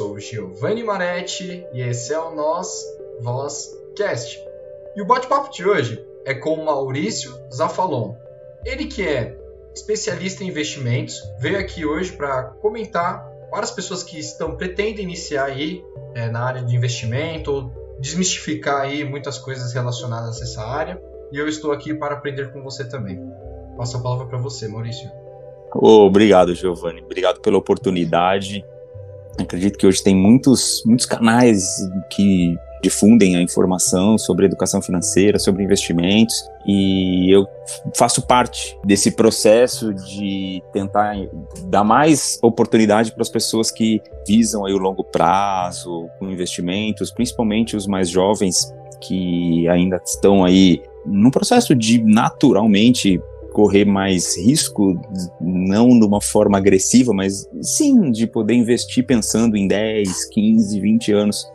sou Giovanni Maretti e esse é o Nós Voz Cast. E o bate-papo de hoje é com Maurício Zafalon. Ele que é especialista em investimentos, veio aqui hoje para comentar para as pessoas que estão pretendem iniciar aí é, na área de investimento ou desmistificar aí muitas coisas relacionadas a essa área. E eu estou aqui para aprender com você também. Passo a palavra para você, Maurício. Oh, obrigado, Giovanni. Obrigado pela oportunidade. Acredito que hoje tem muitos, muitos canais que difundem a informação sobre educação financeira, sobre investimentos, e eu faço parte desse processo de tentar dar mais oportunidade para as pessoas que visam aí o longo prazo com investimentos, principalmente os mais jovens que ainda estão aí no processo de naturalmente correr mais risco, não de uma forma agressiva, mas sim de poder investir pensando em 10, 15, 20 anos.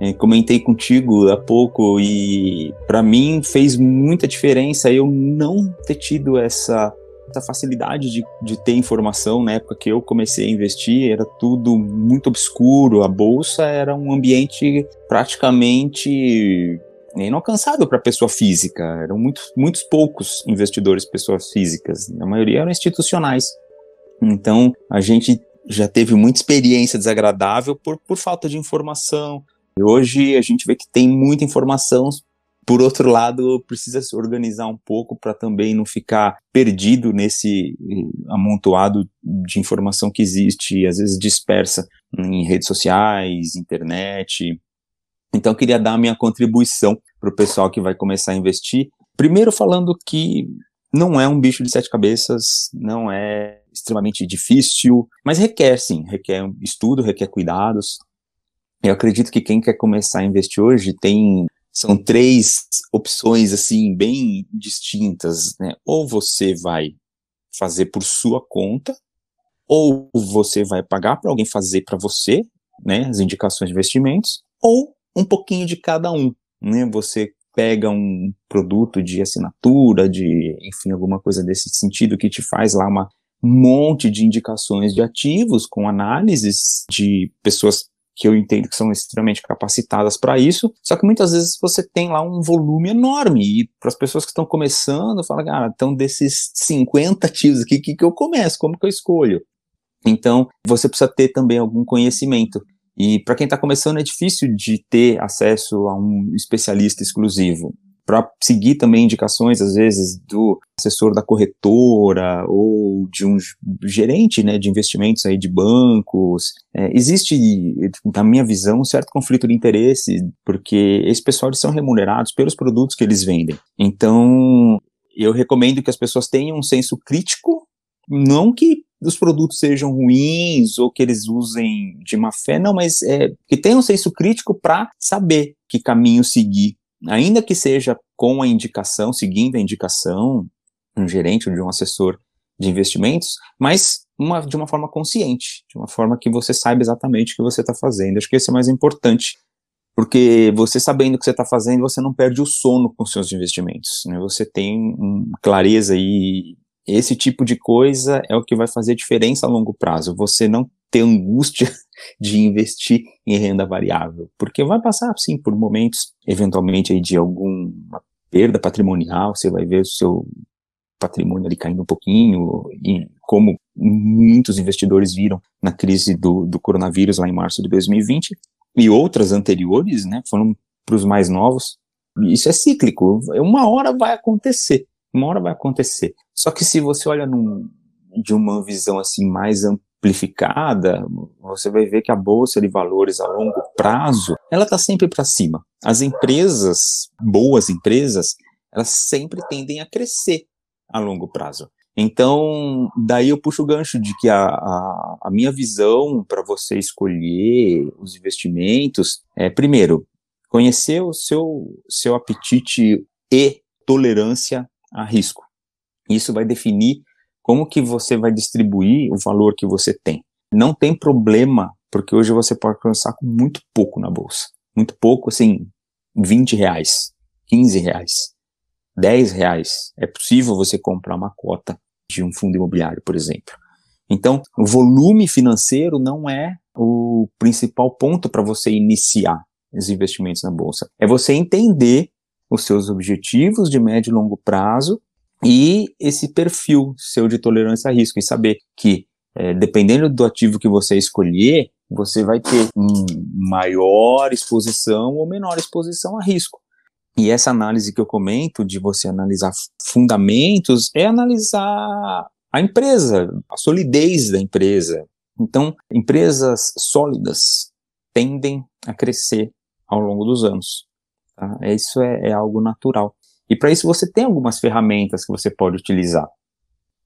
É, comentei contigo há pouco e para mim fez muita diferença eu não ter tido essa, essa facilidade de, de ter informação na época que eu comecei a investir, era tudo muito obscuro, a bolsa era um ambiente praticamente inalcançável para pessoa física. Eram muitos, muitos poucos investidores pessoas físicas. A maioria eram institucionais. Então, a gente já teve muita experiência desagradável por, por falta de informação. E hoje a gente vê que tem muita informação. Por outro lado, precisa se organizar um pouco para também não ficar perdido nesse amontoado de informação que existe, às vezes dispersa em redes sociais, internet, então, eu queria dar a minha contribuição para o pessoal que vai começar a investir. Primeiro, falando que não é um bicho de sete cabeças, não é extremamente difícil, mas requer sim, requer estudo, requer cuidados. Eu acredito que quem quer começar a investir hoje tem são três opções assim bem distintas, né? Ou você vai fazer por sua conta, ou você vai pagar para alguém fazer para você, né, as indicações de investimentos, ou um pouquinho de cada um, né? Você pega um produto de assinatura, de, enfim, alguma coisa desse sentido que te faz lá uma monte de indicações de ativos com análises de pessoas que eu entendo que são extremamente capacitadas para isso, só que muitas vezes você tem lá um volume enorme, e para as pessoas que estão começando, fala, cara, então desses 50 ativos aqui, o que, que eu começo? Como que eu escolho? Então, você precisa ter também algum conhecimento. E para quem está começando é difícil de ter acesso a um especialista exclusivo. Para seguir também indicações, às vezes, do assessor da corretora ou de um gerente né, de investimentos aí de bancos. É, existe, na minha visão, um certo conflito de interesse, porque esses pessoal são remunerados pelos produtos que eles vendem. Então, eu recomendo que as pessoas tenham um senso crítico, não que os produtos sejam ruins ou que eles usem de má fé, não, mas é, que tenham um senso crítico para saber que caminho seguir, ainda que seja com a indicação, seguindo a indicação de um gerente ou de um assessor de investimentos, mas uma, de uma forma consciente, de uma forma que você saiba exatamente o que você está fazendo. Acho que esse é mais importante, porque você sabendo o que você está fazendo, você não perde o sono com seus investimentos. Né? Você tem um, clareza e esse tipo de coisa é o que vai fazer diferença a longo prazo. Você não ter angústia de investir em renda variável, porque vai passar, sim, por momentos, eventualmente, aí, de alguma perda patrimonial, você vai ver o seu patrimônio ali caindo um pouquinho, e como muitos investidores viram na crise do, do coronavírus lá em março de 2020, e outras anteriores, né, foram para os mais novos, isso é cíclico, uma hora vai acontecer, uma hora vai acontecer. Só que se você olha num, de uma visão assim mais amplificada, você vai ver que a bolsa de valores a longo prazo, ela está sempre para cima. As empresas, boas empresas, elas sempre tendem a crescer a longo prazo. Então, daí eu puxo o gancho de que a, a, a minha visão para você escolher os investimentos é, primeiro, conhecer o seu, seu apetite e tolerância a risco. Isso vai definir como que você vai distribuir o valor que você tem. Não tem problema, porque hoje você pode começar com muito pouco na bolsa. Muito pouco, assim, 20 reais, 15 reais, 10 reais. É possível você comprar uma cota de um fundo imobiliário, por exemplo. Então, o volume financeiro não é o principal ponto para você iniciar os investimentos na bolsa. É você entender os seus objetivos de médio e longo prazo e esse perfil seu de tolerância a risco e saber que é, dependendo do ativo que você escolher, você vai ter um maior exposição ou menor exposição a risco. E essa análise que eu comento de você analisar fundamentos é analisar a empresa, a solidez da empresa. Então, empresas sólidas tendem a crescer ao longo dos anos. Tá? Isso é, é algo natural. E para isso você tem algumas ferramentas que você pode utilizar.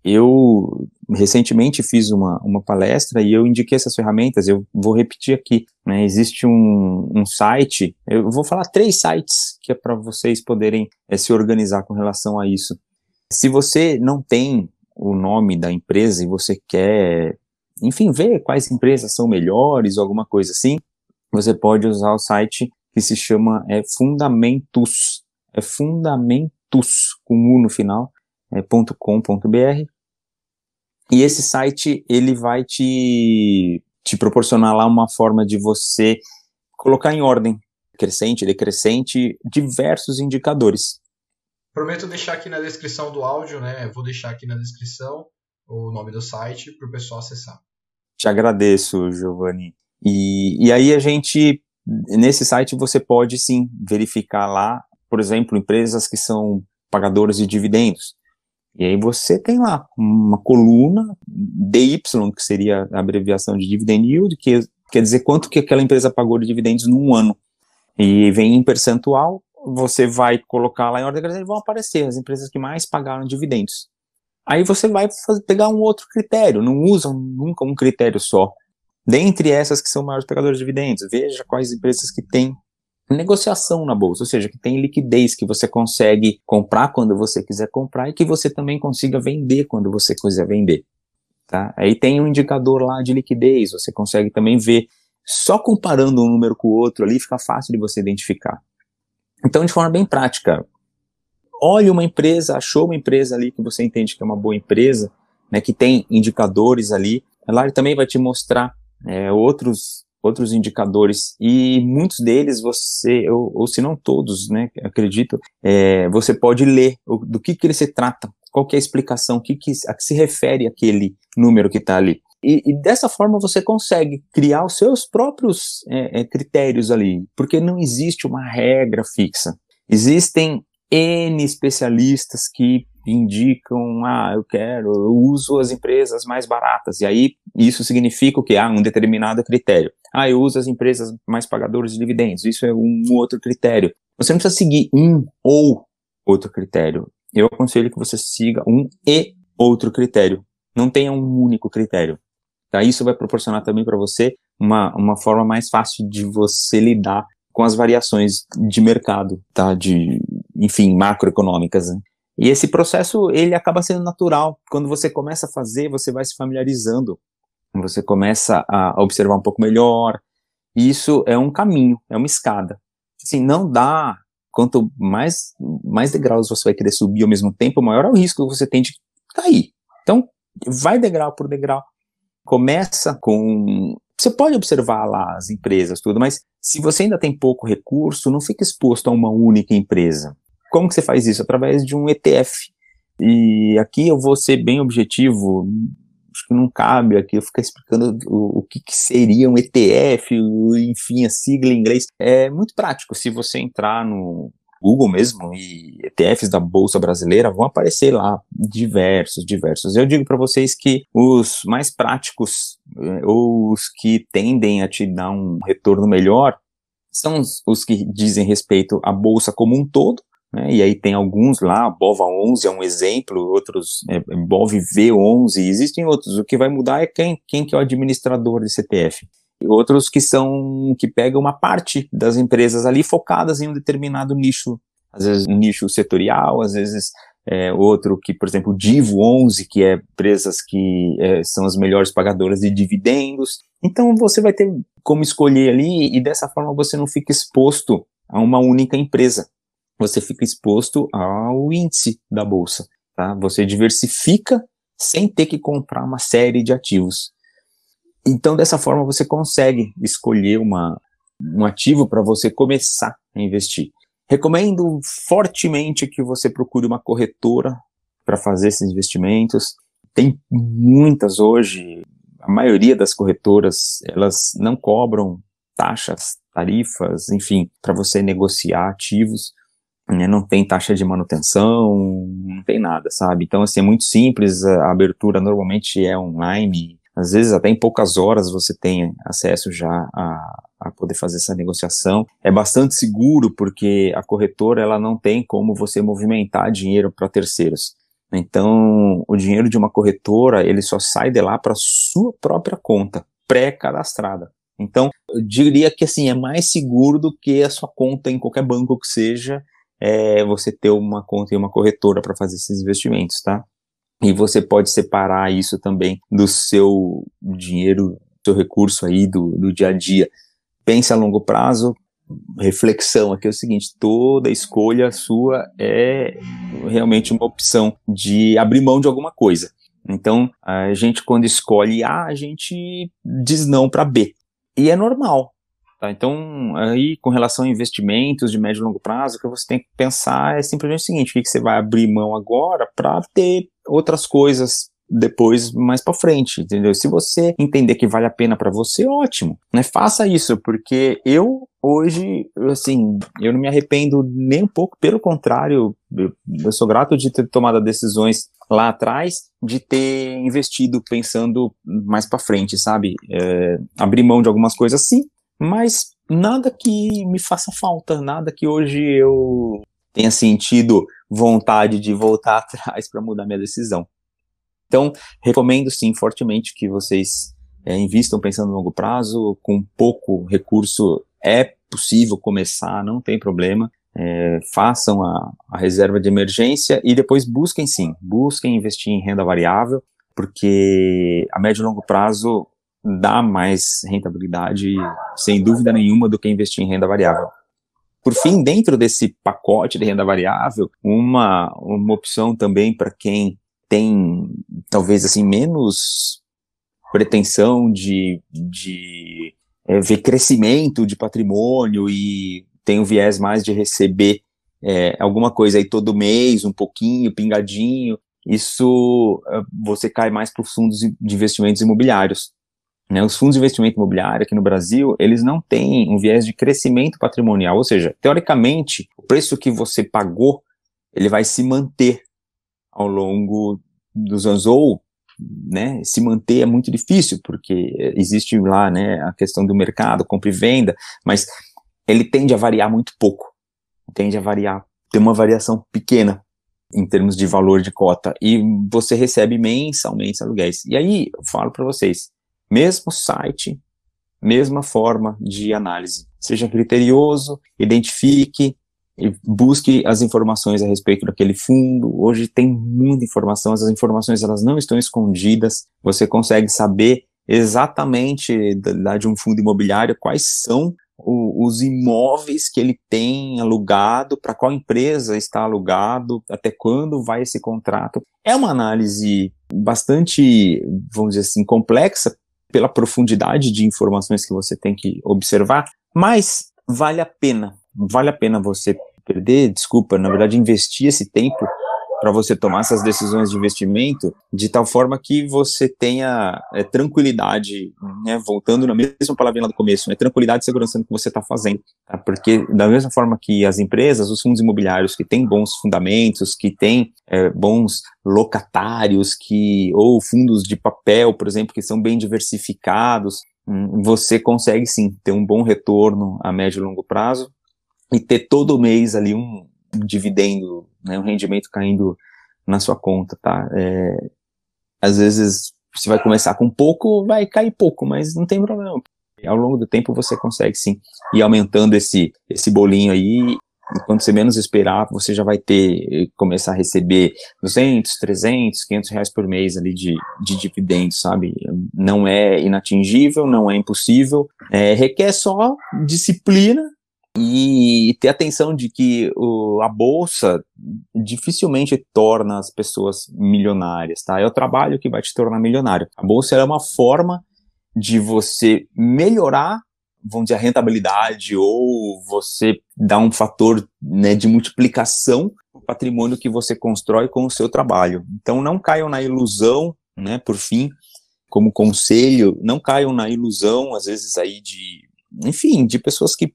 Eu recentemente fiz uma, uma palestra e eu indiquei essas ferramentas, eu vou repetir aqui. Né? Existe um, um site, eu vou falar três sites que é para vocês poderem é, se organizar com relação a isso. Se você não tem o nome da empresa e você quer, enfim, ver quais empresas são melhores ou alguma coisa assim, você pode usar o site que se chama é, Fundamentos. É Fundamentos, com U no final, é, .com.br. E esse site, ele vai te, te proporcionar lá uma forma de você colocar em ordem, crescente, decrescente, diversos indicadores. Prometo deixar aqui na descrição do áudio, né? Vou deixar aqui na descrição o nome do site para o pessoal acessar. Te agradeço, Giovanni. E, e aí a gente, nesse site você pode sim verificar lá, por exemplo, empresas que são pagadoras de dividendos. E aí você tem lá uma coluna DY, que seria a abreviação de dividend yield, que quer dizer quanto que aquela empresa pagou de dividendos num ano. E vem em percentual, você vai colocar lá em ordem crescente, vão aparecer as empresas que mais pagaram dividendos. Aí você vai fazer, pegar um outro critério, não usam nunca um critério só. Dentre essas que são maiores pagadores de dividendos, veja quais empresas que têm negociação na bolsa, ou seja, que tem liquidez, que você consegue comprar quando você quiser comprar e que você também consiga vender quando você quiser vender. Tá? Aí tem um indicador lá de liquidez, você consegue também ver, só comparando um número com o outro ali, fica fácil de você identificar. Então, de forma bem prática, olhe uma empresa, achou uma empresa ali que você entende que é uma boa empresa, né, que tem indicadores ali, ele também vai te mostrar é, outros outros indicadores e muitos deles você ou, ou se não todos, né, acredito, é, você pode ler do que que ele se trata, qual é a explicação, que que, a que se refere aquele número que está ali. E, e, dessa forma você consegue criar os seus próprios é, é, critérios ali, porque não existe uma regra fixa. Existem N especialistas que indicam, ah, eu quero, eu uso as empresas mais baratas, e aí isso significa o que? Ah, um determinado critério. Ah, eu uso as empresas mais pagadoras de dividendos, isso é um outro critério. Você não precisa seguir um ou outro critério. Eu aconselho que você siga um e outro critério. Não tenha um único critério. Tá? Isso vai proporcionar também para você uma, uma forma mais fácil de você lidar com as variações de mercado, tá? De, enfim, macroeconômicas. Né? E esse processo, ele acaba sendo natural. Quando você começa a fazer, você vai se familiarizando. Você começa a observar um pouco melhor. E isso é um caminho, é uma escada. Assim, não dá. Quanto mais, mais degraus você vai querer subir ao mesmo tempo, maior é o risco que você tem de cair. Então, vai degrau por degrau. Começa com você pode observar lá as empresas, tudo, mas se você ainda tem pouco recurso, não fique exposto a uma única empresa. Como que você faz isso? Através de um ETF. E aqui eu vou ser bem objetivo, acho que não cabe aqui eu ficar explicando o, o que, que, seria um ETF, enfim, a sigla em inglês. É muito prático. Se você entrar no Google mesmo e ETFs da Bolsa Brasileira vão aparecer lá diversos, diversos. Eu digo para vocês que os mais práticos, eh, ou os que tendem a te dar um retorno melhor, são os, os que dizem respeito à bolsa como um todo, né? E aí tem alguns lá, BOVA 11 é um exemplo, outros, é, BOV V11, existem outros. O que vai mudar é quem, quem que é o administrador desse ETF. E outros que são, que pegam uma parte das empresas ali focadas em um determinado nicho. Às vezes um nicho setorial, às vezes é, outro que, por exemplo, Divo 11, que é empresas que é, são as melhores pagadoras de dividendos. Então você vai ter como escolher ali e dessa forma você não fica exposto a uma única empresa você fica exposto ao índice da bolsa. Tá? Você diversifica sem ter que comprar uma série de ativos. Então, dessa forma, você consegue escolher uma, um ativo para você começar a investir. Recomendo fortemente que você procure uma corretora para fazer esses investimentos. Tem muitas hoje, a maioria das corretoras, elas não cobram taxas, tarifas, enfim, para você negociar ativos. Né? Não tem taxa de manutenção, não tem nada, sabe? Então, assim, é muito simples, a abertura normalmente é online, às vezes até em poucas horas você tem acesso já a, a poder fazer essa negociação. É bastante seguro porque a corretora ela não tem como você movimentar dinheiro para terceiros. Então, o dinheiro de uma corretora, ele só sai de lá para sua própria conta, pré-cadastrada. Então, eu diria que assim, é mais seguro do que a sua conta em qualquer banco que seja, é, você ter uma conta em uma corretora para fazer esses investimentos, tá? E você pode separar isso também do seu dinheiro, seu recurso aí do, do dia a dia. Pense a longo prazo, reflexão aqui é o seguinte: toda escolha sua é realmente uma opção de abrir mão de alguma coisa. Então, a gente, quando escolhe A, a gente diz não para B. E é normal. Tá? Então, aí, com relação a investimentos de médio e longo prazo, o que você tem que pensar é simplesmente o seguinte: o que você vai abrir mão agora para ter outras coisas depois mais para frente, entendeu? Se você entender que vale a pena para você, ótimo, né? Faça isso, porque eu hoje, assim, eu não me arrependo nem um pouco, pelo contrário, eu, eu sou grato de ter tomado decisões lá atrás, de ter investido pensando mais para frente, sabe? É, abrir mão de algumas coisas, sim, mas nada que me faça falta, nada que hoje eu tenha sentido vontade de voltar atrás para mudar minha decisão. Então, recomendo sim fortemente que vocês é, invistam pensando no longo prazo, com pouco recurso é possível começar, não tem problema. É, façam a, a, reserva de emergência e depois busquem sim, busquem investir em renda variável, porque a médio e longo prazo dá mais rentabilidade, sem dúvida nenhuma, do que investir em renda variável. Por fim, dentro desse pacote de renda variável, uma, uma opção também para quem tem talvez assim menos pretensão de, de é, ver crescimento de patrimônio e tem um viés mais de receber é, alguma coisa aí todo mês, um pouquinho, pingadinho, isso é, você cai mais para os fundos de investimentos imobiliários. Né, os fundos de investimento imobiliário aqui no Brasil, eles não têm um viés de crescimento patrimonial, ou seja, teoricamente, o preço que você pagou, ele vai se manter ao longo dos anos, ou né, se manter é muito difícil, porque existe lá né, a questão do mercado, compra e venda, mas ele tende a variar muito pouco, tende a variar, tem uma variação pequena em termos de valor de cota, e você recebe mensalmente aluguéis. E aí, eu falo para vocês, mesmo site, mesma forma de análise. Seja criterioso, identifique e busque as informações a respeito daquele fundo. Hoje tem muita informação, as informações elas não estão escondidas. Você consegue saber exatamente da, de um fundo imobiliário quais são o, os imóveis que ele tem alugado, para qual empresa está alugado, até quando vai esse contrato. É uma análise bastante, vamos dizer assim, complexa, pela profundidade de informações que você tem que observar, mas vale a pena, vale a pena você perder, desculpa, na verdade investir esse tempo para você tomar essas decisões de investimento de tal forma que você tenha é, tranquilidade, né, voltando na mesma palavra lá do começo, né, tranquilidade e segurança no que você está fazendo. Tá? Porque da mesma forma que as empresas, os fundos imobiliários que têm bons fundamentos, que têm é, bons locatários, que ou fundos de papel, por exemplo, que são bem diversificados, hum, você consegue sim ter um bom retorno a médio e longo prazo e ter todo mês ali um, dividendo, né, um rendimento caindo na sua conta, tá? É, às vezes você vai começar com pouco, vai cair pouco, mas não tem problema. Ao longo do tempo você consegue sim ir aumentando esse, esse bolinho aí. Quando você menos esperar, você já vai ter, começar a receber 200, 300, 500 reais por mês ali de, de dividendos, sabe? Não é inatingível, não é impossível, é, requer só disciplina e ter atenção de que o, a bolsa dificilmente torna as pessoas milionárias, tá? É o trabalho que vai te tornar milionário. A bolsa é uma forma de você melhorar, vamos dizer, a rentabilidade ou você dar um fator né, de multiplicação o patrimônio que você constrói com o seu trabalho. Então não caiam na ilusão, né, por fim, como conselho, não caiam na ilusão, às vezes aí de, enfim, de pessoas que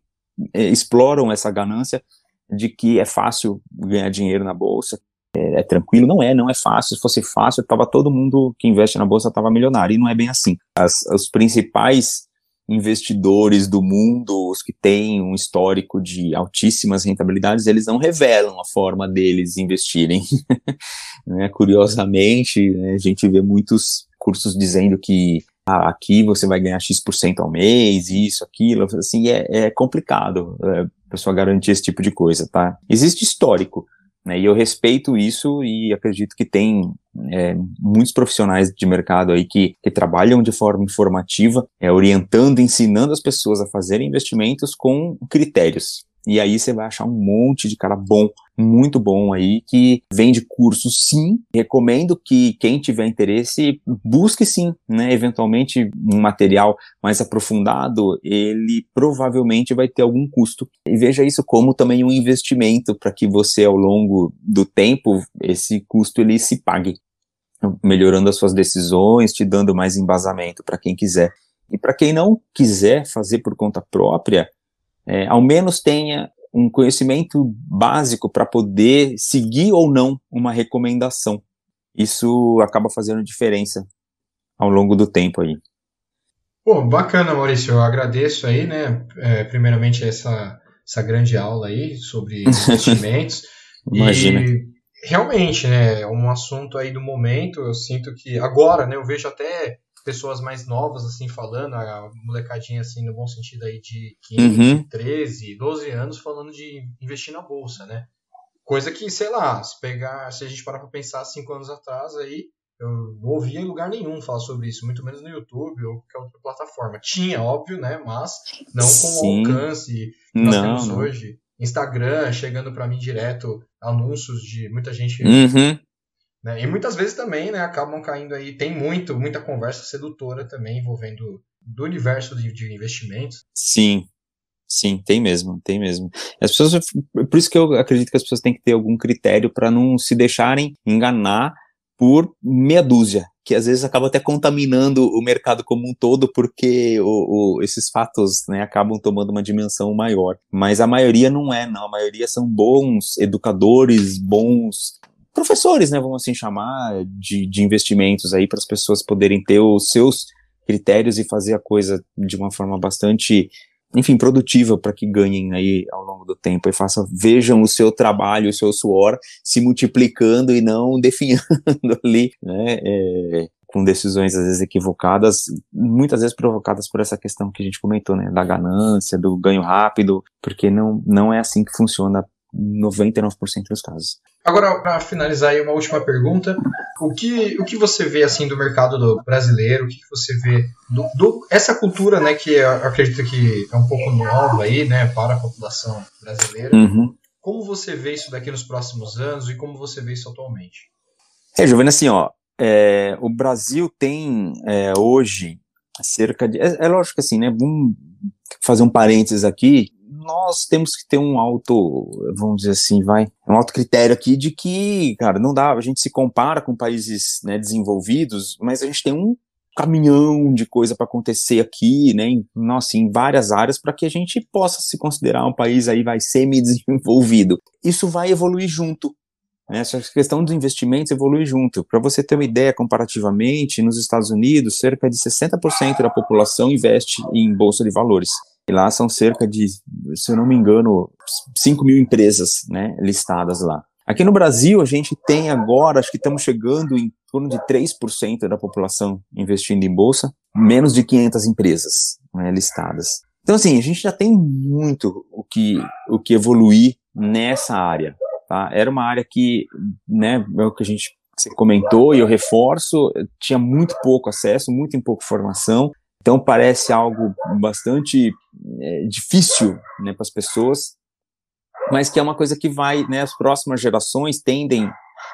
exploram essa ganância de que é fácil ganhar dinheiro na bolsa, é, é, tranquilo, não é, não é fácil. Se fosse fácil, tava todo mundo que investe na bolsa tava milionário, e não é bem assim. As, os principais investidores do mundo, os que têm um histórico de altíssimas rentabilidades, eles não revelam a forma deles investirem. né? Curiosamente, né, a gente vê muitos cursos dizendo que ah, aqui você vai ganhar X% ao mês, isso, aquilo, assim, é, é complicado é, a pessoa garantir esse tipo de coisa, tá? Existe histórico, né? E eu respeito isso e acredito que tem é, muitos profissionais de mercado aí que, que trabalham de forma informativa, é, orientando, ensinando as pessoas a fazerem investimentos com critérios. E aí você vai achar um monte de cara bom, muito bom aí, que vende cursos sim. Recomendo que quem tiver interesse busque sim, né? Eventualmente um material mais aprofundado, ele provavelmente vai ter algum custo. E veja isso como também um investimento para que você ao longo do tempo esse custo ele se pague, melhorando as suas decisões, te dando mais embasamento para quem quiser. E para quem não quiser fazer por conta própria, é, ao menos tenha um conhecimento básico para poder seguir ou não uma recomendação. Isso acaba fazendo diferença ao longo do tempo aí. Pô, bacana, Maurício. Eu agradeço aí, né? É, primeiramente essa, essa grande aula aí sobre investimentos. Imagina. E realmente, né? É um assunto aí do momento. Eu sinto que agora, né? Eu vejo até pessoas mais novas, assim, falando, a molecadinha, assim, no bom sentido aí de 15, uhum. 13, 12 anos, falando de investir na bolsa, né? Coisa que, sei lá, se pegar, se a gente parar pra pensar cinco anos atrás, aí eu não ouvia em lugar nenhum falar sobre isso, muito menos no YouTube ou qualquer outra plataforma. Tinha, óbvio, né? Mas não com Sim. o alcance que nós não, temos não. hoje. Instagram chegando para mim direto anúncios de muita gente uhum. Né? E muitas vezes também né, acabam caindo aí, tem muito, muita conversa sedutora também envolvendo do universo de, de investimentos. Sim, Sim, tem mesmo, tem mesmo. As pessoas, por isso que eu acredito que as pessoas têm que ter algum critério para não se deixarem enganar por meia dúzia, que às vezes acaba até contaminando o mercado como um todo, porque o, o, esses fatos né, acabam tomando uma dimensão maior. Mas a maioria não é, não. A maioria são bons educadores, bons professores, né, vamos assim chamar, de, de investimentos aí para as pessoas poderem ter os seus critérios e fazer a coisa de uma forma bastante, enfim, produtiva para que ganhem aí ao longo do tempo. E façam, vejam o seu trabalho, o seu suor se multiplicando e não definhando ali, né, é, com decisões às vezes equivocadas, muitas vezes provocadas por essa questão que a gente comentou, né, da ganância, do ganho rápido, porque não, não é assim que funciona 99% dos casos. Agora, para finalizar aí, uma última pergunta. O que, o que você vê assim do mercado do brasileiro? O que, você vê do, do, essa cultura, né, que eu acredito que é um pouco nova aí, né, para a população brasileira? Uhum. Como você vê isso daqui nos próximos anos e como você vê isso atualmente? É, Giovanni, assim, ó, é, o Brasil tem é, hoje cerca de. É, é lógico que assim, né? Vamos fazer um parênteses aqui nós temos que ter um alto, vamos dizer assim, vai, um alto critério aqui de que, cara, não dá, a gente se compara com países né, desenvolvidos, mas a gente tem um caminhão de coisa para acontecer aqui, né, em, nossa, em várias áreas para que a gente possa se considerar um país aí vai semi-desenvolvido. Isso vai evoluir junto. Né, essa questão dos investimentos evolui junto. Para você ter uma ideia, comparativamente, nos Estados Unidos, cerca de 60% da população investe em bolsa de valores. E lá são cerca de, se eu não me engano, 5 mil empresas né, listadas lá. Aqui no Brasil, a gente tem agora, acho que estamos chegando em torno de 3% da população investindo em bolsa, menos de 500 empresas né, listadas. Então, assim, a gente já tem muito o que, o que evoluir nessa área. Tá? Era uma área que, né, é o que a gente comentou e eu reforço, tinha muito pouco acesso, muito pouco formação, então parece algo bastante é, difícil né, para as pessoas, mas que é uma coisa que vai, né, as próximas gerações tendem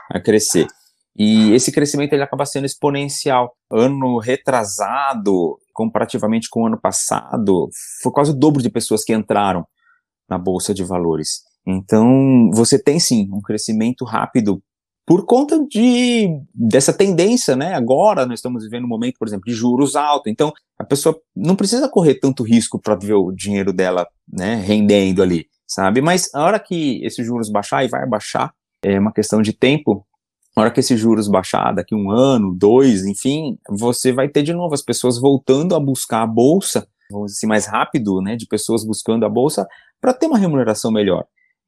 a crescer. E esse crescimento ele acaba sendo exponencial. Ano retrasado, comparativamente com o ano passado, foi quase o dobro de pessoas que entraram na bolsa de valores. Então, você tem sim um crescimento rápido por conta de dessa tendência, né? Agora nós estamos vivendo um momento, por exemplo, de juros altos. Então, a pessoa não precisa correr tanto risco para ver o dinheiro dela, né, rendendo ali, sabe? Mas a hora que esses juros baixar e vai baixar, é uma questão de tempo. A hora que esses juros baixar, daqui um ano, dois, enfim, você vai ter de novo as pessoas voltando a buscar a bolsa, vamos dizer assim, mais rápido, né, de pessoas buscando a bolsa para ter uma remuneração melhor.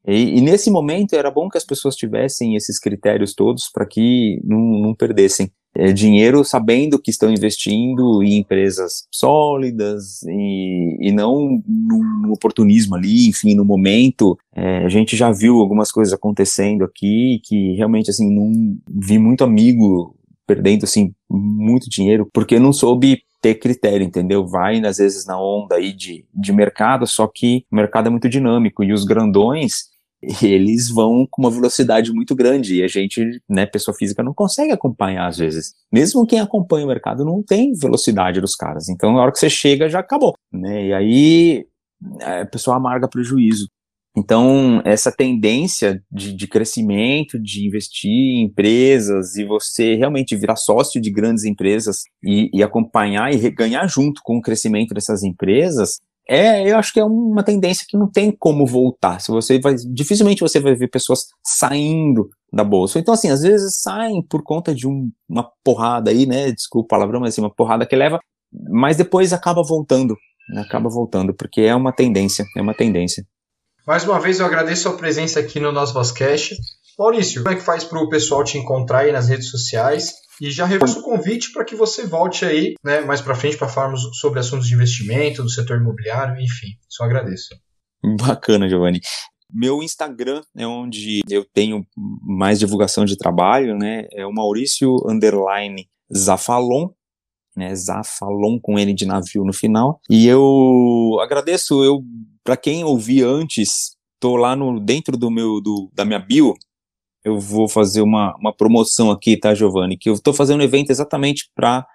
E, e, nesse momento era bom que as pessoas tivessem esses critérios todos para que não, não perdessem é, dinheiro sabendo que estão investindo em empresas sólidas e, e não no, oportunismo ali, enfim, no momento. É, a gente já viu algumas coisas acontecendo aqui que realmente, assim, não vi muito amigo perdendo, assim, muito dinheiro porque não soube ter critério, entendeu? Vai, às vezes, na onda aí de, de mercado, só que o mercado é muito dinâmico e os grandões, eles vão com uma velocidade muito grande e a gente, né, pessoa física, não consegue acompanhar às vezes. Mesmo quem acompanha o mercado não tem velocidade dos caras. Então, na hora que você chega, já acabou, né? E aí a pessoa amarga prejuízo. Então, essa tendência de, de, crescimento, de investir em empresas e você realmente virar sócio de grandes empresas e, e acompanhar e ganhar junto com o crescimento dessas empresas, é, eu acho que é uma tendência que não tem como voltar. Se você vai, dificilmente você vai ver pessoas saindo da bolsa. Então, assim, às vezes saem por conta de um, uma porrada aí, né? Desculpa a palavra, mas assim, uma porrada que leva, mas depois acaba voltando, né, acaba voltando, porque é uma tendência, é uma tendência. Mais uma vez eu agradeço a presença aqui no nosso Vozcast. Maurício, como é que faz para o pessoal te encontrar aí nas redes sociais? E já reforço o convite para que você volte aí, né, mais para frente para falarmos sobre assuntos de investimento, do setor imobiliário, enfim. Só agradeço. Bacana, Giovanni. Meu Instagram é onde eu tenho mais divulgação de trabalho, né? É o Maurício underline Zafalon, né? Zafalon com N de navio no final. E eu agradeço, eu para quem ouvir antes, tô lá no dentro do meu do, da minha bio, eu vou fazer uma, uma promoção aqui, tá, Giovanni? Que eu estou fazendo um evento exatamente para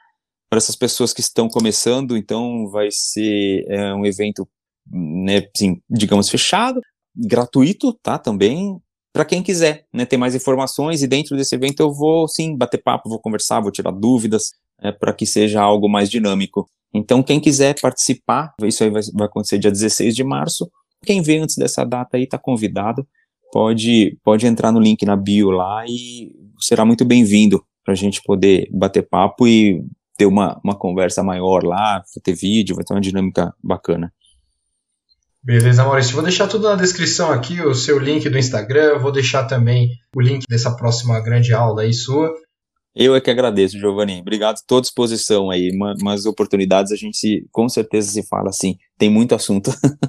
para essas pessoas que estão começando, então vai ser é, um evento, né, assim, digamos, fechado, gratuito, tá, também, para quem quiser, né, ter mais informações, e dentro desse evento eu vou, sim, bater papo, vou conversar, vou tirar dúvidas, é, para que seja algo mais dinâmico. Então, quem quiser participar, isso aí vai, vai acontecer dia 16 de março. Quem vem antes dessa data aí está convidado. Pode, pode entrar no link na bio lá e será muito bem-vindo para a gente poder bater papo e ter uma, uma conversa maior lá, ter vídeo, vai ter uma dinâmica bacana. Beleza, Maurício. Vou deixar tudo na descrição aqui, o seu link do Instagram, vou deixar também o link dessa próxima grande aula aí sua. Eu é que agradeço, Giovanni. Obrigado, estou à disposição aí. Umas oportunidades a gente se, com certeza se fala assim. Tem muito assunto.